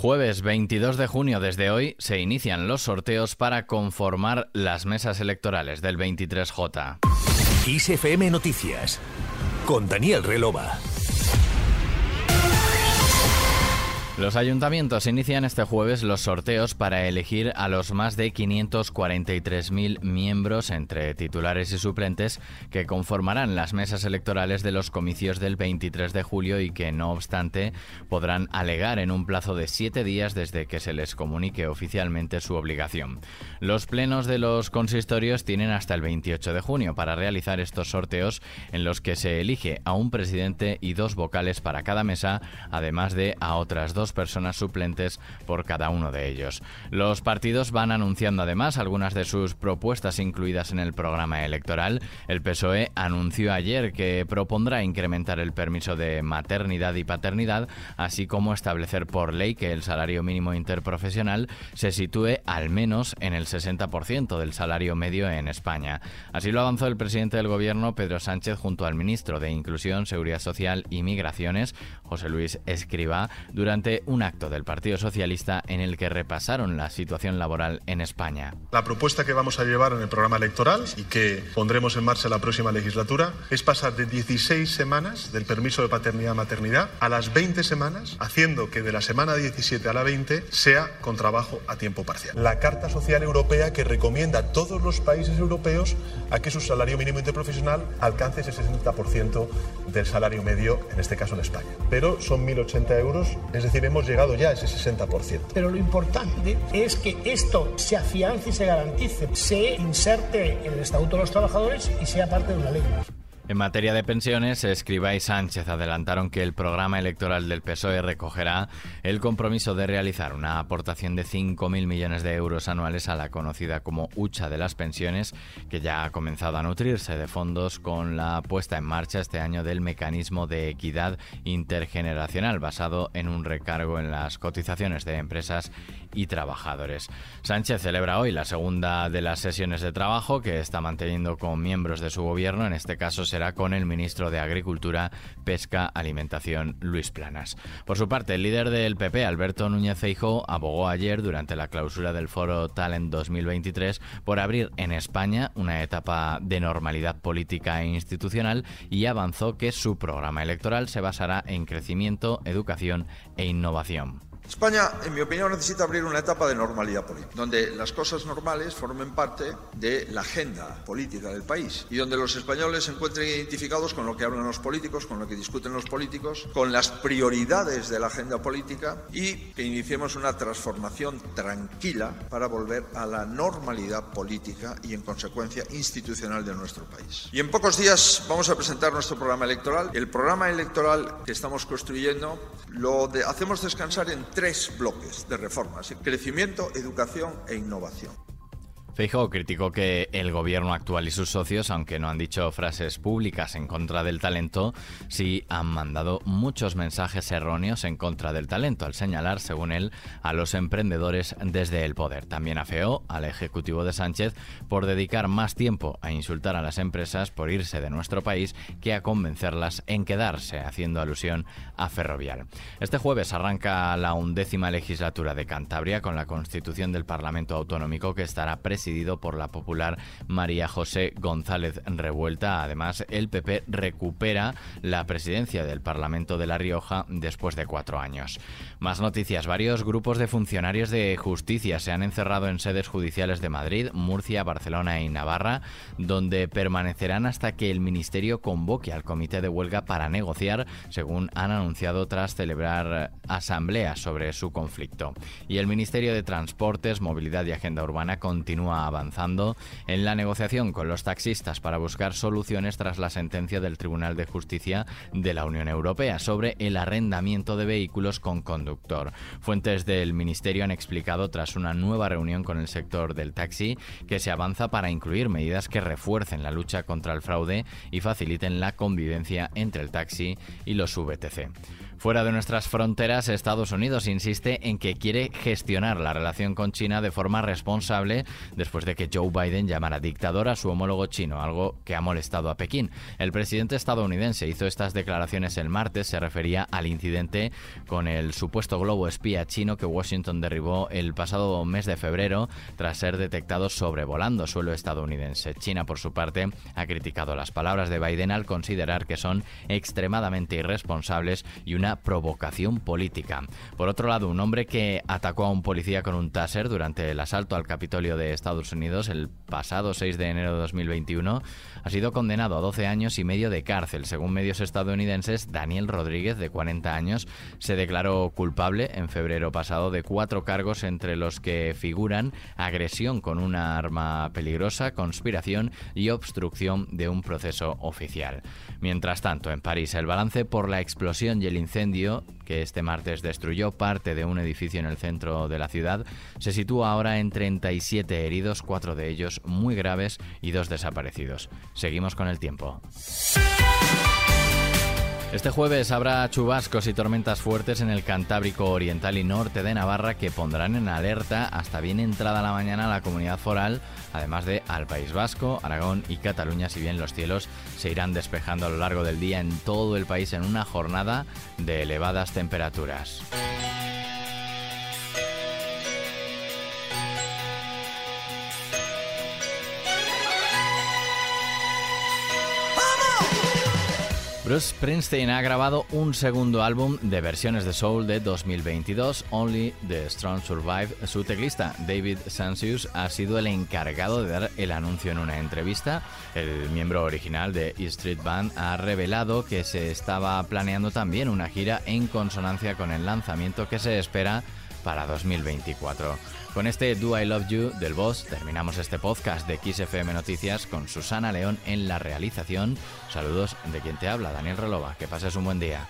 Jueves 22 de junio, desde hoy, se inician los sorteos para conformar las mesas electorales del 23J. ISFM Noticias, con Daniel Relova. Los ayuntamientos inician este jueves los sorteos para elegir a los más de 543.000 miembros entre titulares y suplentes que conformarán las mesas electorales de los comicios del 23 de julio y que, no obstante, podrán alegar en un plazo de siete días desde que se les comunique oficialmente su obligación. Los plenos de los consistorios tienen hasta el 28 de junio para realizar estos sorteos en los que se elige a un presidente y dos vocales para cada mesa, además de a otras dos personas suplentes por cada uno de ellos. Los partidos van anunciando además algunas de sus propuestas incluidas en el programa electoral. El PSOE anunció ayer que propondrá incrementar el permiso de maternidad y paternidad, así como establecer por ley que el salario mínimo interprofesional se sitúe al menos en el 60% del salario medio en España. Así lo avanzó el presidente del Gobierno, Pedro Sánchez, junto al ministro de Inclusión, Seguridad Social y Migraciones, José Luis Escribá, durante un acto del Partido Socialista en el que repasaron la situación laboral en España. La propuesta que vamos a llevar en el programa electoral y que pondremos en marcha la próxima legislatura es pasar de 16 semanas del permiso de paternidad-maternidad a las 20 semanas, haciendo que de la semana 17 a la 20 sea con trabajo a tiempo parcial. La Carta Social Europea que recomienda a todos los países europeos a que su salario mínimo interprofesional alcance ese 60% del salario medio, en este caso en España. Pero son 1.080 euros, es decir, hemos llegado ya a ese 60%. Pero lo importante es que esto se afiance y se garantice, se inserte en el Estatuto de los Trabajadores y sea parte de una ley. En materia de pensiones, Escribá y Sánchez adelantaron que el programa electoral del PSOE recogerá el compromiso de realizar una aportación de 5.000 millones de euros anuales a la conocida como hucha de las pensiones, que ya ha comenzado a nutrirse de fondos con la puesta en marcha este año del mecanismo de equidad intergeneracional basado en un recargo en las cotizaciones de empresas y trabajadores. Sánchez celebra hoy la segunda de las sesiones de trabajo que está manteniendo con miembros de su gobierno, en este caso se con el ministro de Agricultura, Pesca, Alimentación, Luis Planas. Por su parte, el líder del PP, Alberto Núñez Feijóo, abogó ayer durante la clausura del foro Talent 2023 por abrir en España una etapa de normalidad política e institucional y avanzó que su programa electoral se basará en crecimiento, educación e innovación. España, en mi opinión, necesita abrir una etapa de normalidad política, donde las cosas normales formen parte de la agenda política del país y donde los españoles se encuentren identificados con lo que hablan los políticos, con lo que discuten los políticos, con las prioridades de la agenda política y que iniciemos una transformación tranquila para volver a la normalidad política y, en consecuencia, institucional de nuestro país. Y en pocos días vamos a presentar nuestro programa electoral. El programa electoral que estamos construyendo lo hacemos descansar en tres bloques de reformas, crecimiento, educación e innovación. Feijóo criticó que el gobierno actual y sus socios, aunque no han dicho frases públicas en contra del talento, sí han mandado muchos mensajes erróneos en contra del talento, al señalar, según él, a los emprendedores desde el poder. También afeó al Ejecutivo de Sánchez por dedicar más tiempo a insultar a las empresas por irse de nuestro país que a convencerlas en quedarse, haciendo alusión a Ferrovial. Este jueves arranca la undécima legislatura de Cantabria con la constitución del Parlamento Autonómico que estará por la popular María José González Revuelta. Además, el PP recupera la presidencia del Parlamento de La Rioja después de cuatro años. Más noticias. Varios grupos de funcionarios de justicia se han encerrado en sedes judiciales de Madrid, Murcia, Barcelona y Navarra, donde permanecerán hasta que el Ministerio convoque al comité de huelga para negociar, según han anunciado tras celebrar asambleas sobre su conflicto. Y el Ministerio de Transportes, Movilidad y Agenda Urbana continúa avanzando en la negociación con los taxistas para buscar soluciones tras la sentencia del Tribunal de Justicia de la Unión Europea sobre el arrendamiento de vehículos con conductor. Fuentes del Ministerio han explicado tras una nueva reunión con el sector del taxi que se avanza para incluir medidas que refuercen la lucha contra el fraude y faciliten la convivencia entre el taxi y los VTC. Fuera de nuestras fronteras, Estados Unidos insiste en que quiere gestionar la relación con China de forma responsable después de que Joe Biden llamara dictador a su homólogo chino, algo que ha molestado a Pekín. El presidente estadounidense hizo estas declaraciones el martes, se refería al incidente con el supuesto globo espía chino que Washington derribó el pasado mes de febrero tras ser detectado sobrevolando suelo estadounidense. China, por su parte, ha criticado las palabras de Biden al considerar que son extremadamente irresponsables y una provocación política. Por otro lado, un hombre que atacó a un policía con un taser durante el asalto al Capitolio de Estados Unidos el pasado 6 de enero de 2021 ha sido condenado a 12 años y medio de cárcel. Según medios estadounidenses, Daniel Rodríguez, de 40 años, se declaró culpable en febrero pasado de cuatro cargos entre los que figuran agresión con una arma peligrosa, conspiración y obstrucción de un proceso oficial. Mientras tanto, en París, el balance por la explosión y el incendio que este martes destruyó parte de un edificio en el centro de la ciudad, se sitúa ahora en 37 heridos, cuatro de ellos muy graves y dos desaparecidos. Seguimos con el tiempo. Este jueves habrá chubascos y tormentas fuertes en el Cantábrico Oriental y Norte de Navarra que pondrán en alerta hasta bien entrada la mañana la comunidad foral, además de al País Vasco, Aragón y Cataluña, si bien los cielos se irán despejando a lo largo del día en todo el país en una jornada de elevadas temperaturas. Bruce Springsteen ha grabado un segundo álbum de versiones de soul de 2022, Only the Strong Survive. Su teclista, David Sancius, ha sido el encargado de dar el anuncio en una entrevista. El miembro original de E Street Band ha revelado que se estaba planeando también una gira en consonancia con el lanzamiento que se espera para 2024. Con este Do I Love You del Boss terminamos este podcast de XFM Noticias con Susana León en la realización. Saludos de quien te habla, Daniel Relova. Que pases un buen día.